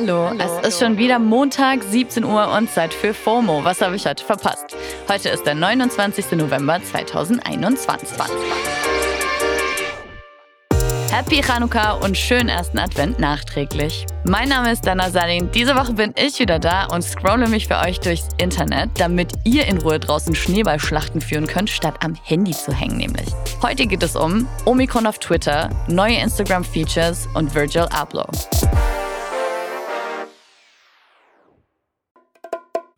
Hallo, es ist schon wieder Montag, 17 Uhr und Zeit für FOMO. Was habe ich heute verpasst? Heute ist der 29. November 2021. Happy Chanukka und schönen ersten Advent nachträglich. Mein Name ist Dana Salin. Diese Woche bin ich wieder da und scrolle mich für euch durchs Internet, damit ihr in Ruhe draußen Schneeballschlachten führen könnt, statt am Handy zu hängen nämlich. Heute geht es um Omikron auf Twitter, neue Instagram-Features und Virgil Abloh.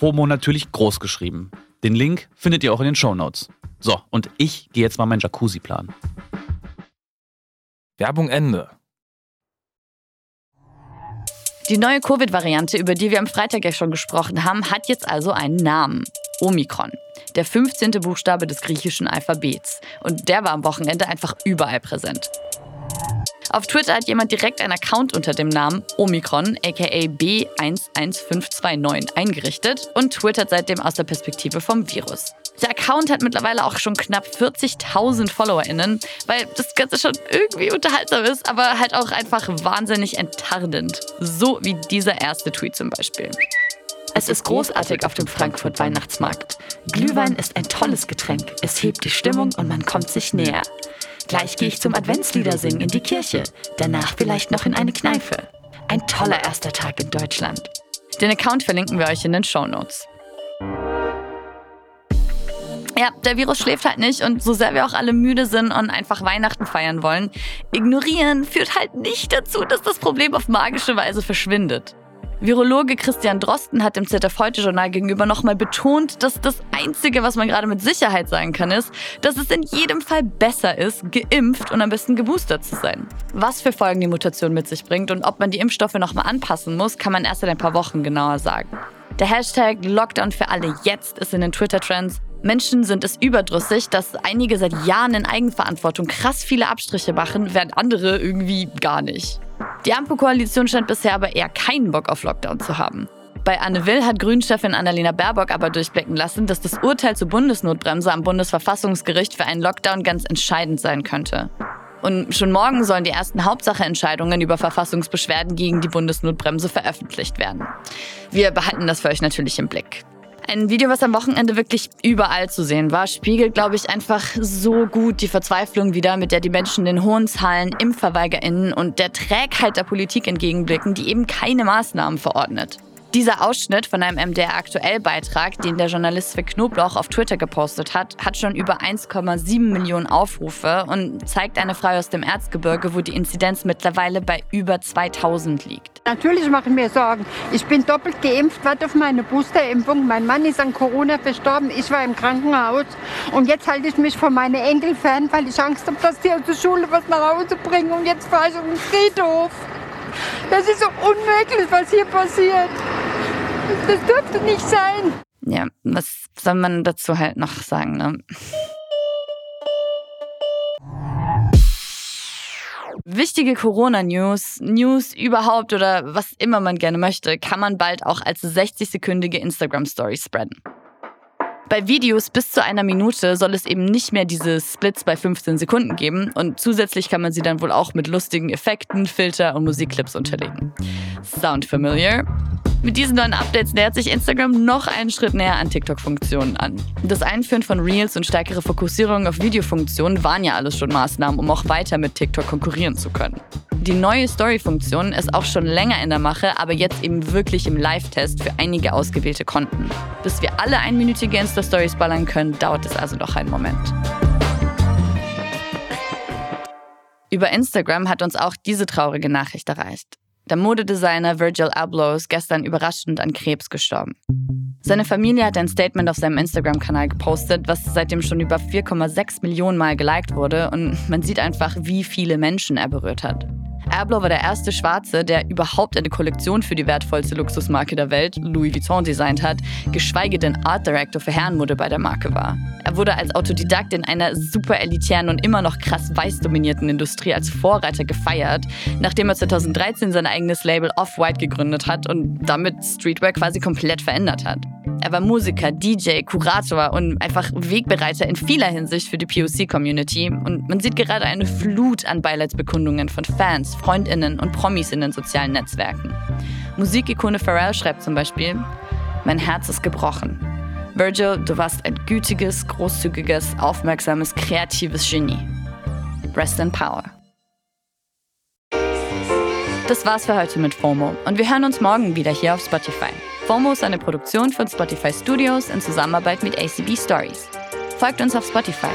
FOMO natürlich groß geschrieben. Den Link findet ihr auch in den Shownotes. So, und ich gehe jetzt mal meinen Jacuzzi planen. Werbung Ende. Die neue Covid-Variante, über die wir am Freitag ja schon gesprochen haben, hat jetzt also einen Namen. Omikron. Der 15. Buchstabe des griechischen Alphabets. Und der war am Wochenende einfach überall präsent. Auf Twitter hat jemand direkt einen Account unter dem Namen Omikron, aka B11529, eingerichtet und twittert seitdem aus der Perspektive vom Virus. Der Account hat mittlerweile auch schon knapp 40.000 FollowerInnen, weil das Ganze schon irgendwie unterhaltsam ist, aber halt auch einfach wahnsinnig enttarnend. So wie dieser erste Tweet zum Beispiel. Es ist großartig auf dem Frankfurt Weihnachtsmarkt. Glühwein ist ein tolles Getränk. Es hebt die Stimmung und man kommt sich näher. Gleich gehe ich zum Adventslieder singen in die Kirche. Danach vielleicht noch in eine Kneipe. Ein toller erster Tag in Deutschland. Den Account verlinken wir euch in den Shownotes. Ja, der Virus schläft halt nicht und so sehr wir auch alle müde sind und einfach Weihnachten feiern wollen, ignorieren führt halt nicht dazu, dass das Problem auf magische Weise verschwindet. Virologe Christian Drosten hat dem ZDF Heute Journal gegenüber nochmal betont, dass das Einzige, was man gerade mit Sicherheit sagen kann, ist, dass es in jedem Fall besser ist, geimpft und am besten geboostert zu sein. Was für Folgen die Mutation mit sich bringt und ob man die Impfstoffe nochmal anpassen muss, kann man erst in ein paar Wochen genauer sagen. Der Hashtag Lockdown für alle jetzt ist in den Twitter-Trends. Menschen sind es überdrüssig, dass einige seit Jahren in Eigenverantwortung krass viele Abstriche machen, während andere irgendwie gar nicht. Die Ampelkoalition scheint bisher aber eher keinen Bock auf Lockdown zu haben. Bei Anne Will hat Grünchefin Annalena Baerbock aber durchblicken lassen, dass das Urteil zur Bundesnotbremse am Bundesverfassungsgericht für einen Lockdown ganz entscheidend sein könnte. Und schon morgen sollen die ersten Hauptsacheentscheidungen über Verfassungsbeschwerden gegen die Bundesnotbremse veröffentlicht werden. Wir behalten das für euch natürlich im Blick. Ein Video, was am Wochenende wirklich überall zu sehen war, spiegelt, glaube ich, einfach so gut die Verzweiflung wider, mit der die Menschen den hohen Zahlen ImpfverweigerInnen und der Trägheit der Politik entgegenblicken, die eben keine Maßnahmen verordnet. Dieser Ausschnitt von einem MDR-Aktuell-Beitrag, den der Journalist für Knoblauch auf Twitter gepostet hat, hat schon über 1,7 Millionen Aufrufe und zeigt eine Frau aus dem Erzgebirge, wo die Inzidenz mittlerweile bei über 2000 liegt. Natürlich mache ich mir Sorgen. Ich bin doppelt geimpft, warte auf meine Boosterimpfung. Mein Mann ist an Corona verstorben, ich war im Krankenhaus. Und jetzt halte ich mich von meinen Enkeln fern, weil ich Angst habe, dass die aus der Schule was nach Hause bringen. Und jetzt fahre ich auf den Friedhof. Das ist so unmöglich, was hier passiert. Das dürfte nicht sein. Ja, was soll man dazu halt noch sagen, ne? Wichtige Corona-News, News überhaupt oder was immer man gerne möchte, kann man bald auch als 60-sekündige Instagram-Story spreaden. Bei Videos bis zu einer Minute soll es eben nicht mehr diese Splits bei 15 Sekunden geben und zusätzlich kann man sie dann wohl auch mit lustigen Effekten, Filter und Musikclips unterlegen. Sound familiar? Mit diesen neuen Updates nähert sich Instagram noch einen Schritt näher an TikTok-Funktionen an. Das Einführen von Reels und stärkere Fokussierung auf Videofunktionen waren ja alles schon Maßnahmen, um auch weiter mit TikTok konkurrieren zu können. Die neue Story-Funktion ist auch schon länger in der Mache, aber jetzt eben wirklich im Live-Test für einige ausgewählte Konten. Bis wir alle einminütige Insta-Stories ballern können, dauert es also noch einen Moment. Über Instagram hat uns auch diese traurige Nachricht erreicht. Der Modedesigner Virgil Abloh ist gestern überraschend an Krebs gestorben. Seine Familie hat ein Statement auf seinem Instagram-Kanal gepostet, was seitdem schon über 4,6 Millionen Mal geliked wurde und man sieht einfach, wie viele Menschen er berührt hat. Abloh war der erste Schwarze, der überhaupt eine Kollektion für die wertvollste Luxusmarke der Welt, Louis Vuitton, designt hat, geschweige denn Art Director für Herrenmode bei der Marke war. Er wurde als Autodidakt in einer super elitären und immer noch krass weiß dominierten Industrie als Vorreiter gefeiert, nachdem er 2013 sein eigenes Label Off-White gegründet hat und damit Streetwear quasi komplett verändert hat. Er war Musiker, DJ, Kurator und einfach Wegbereiter in vieler Hinsicht für die POC-Community. Und man sieht gerade eine Flut an Beileidsbekundungen von Fans, Freundinnen und Promis in den sozialen Netzwerken. Musikikone Pharrell schreibt zum Beispiel, mein Herz ist gebrochen. Virgil, du warst ein gütiges, großzügiges, aufmerksames, kreatives Genie. Rest in Power. Das war's für heute mit FOMO und wir hören uns morgen wieder hier auf Spotify. FOMO ist eine Produktion von Spotify Studios in Zusammenarbeit mit ACB Stories. Folgt uns auf Spotify.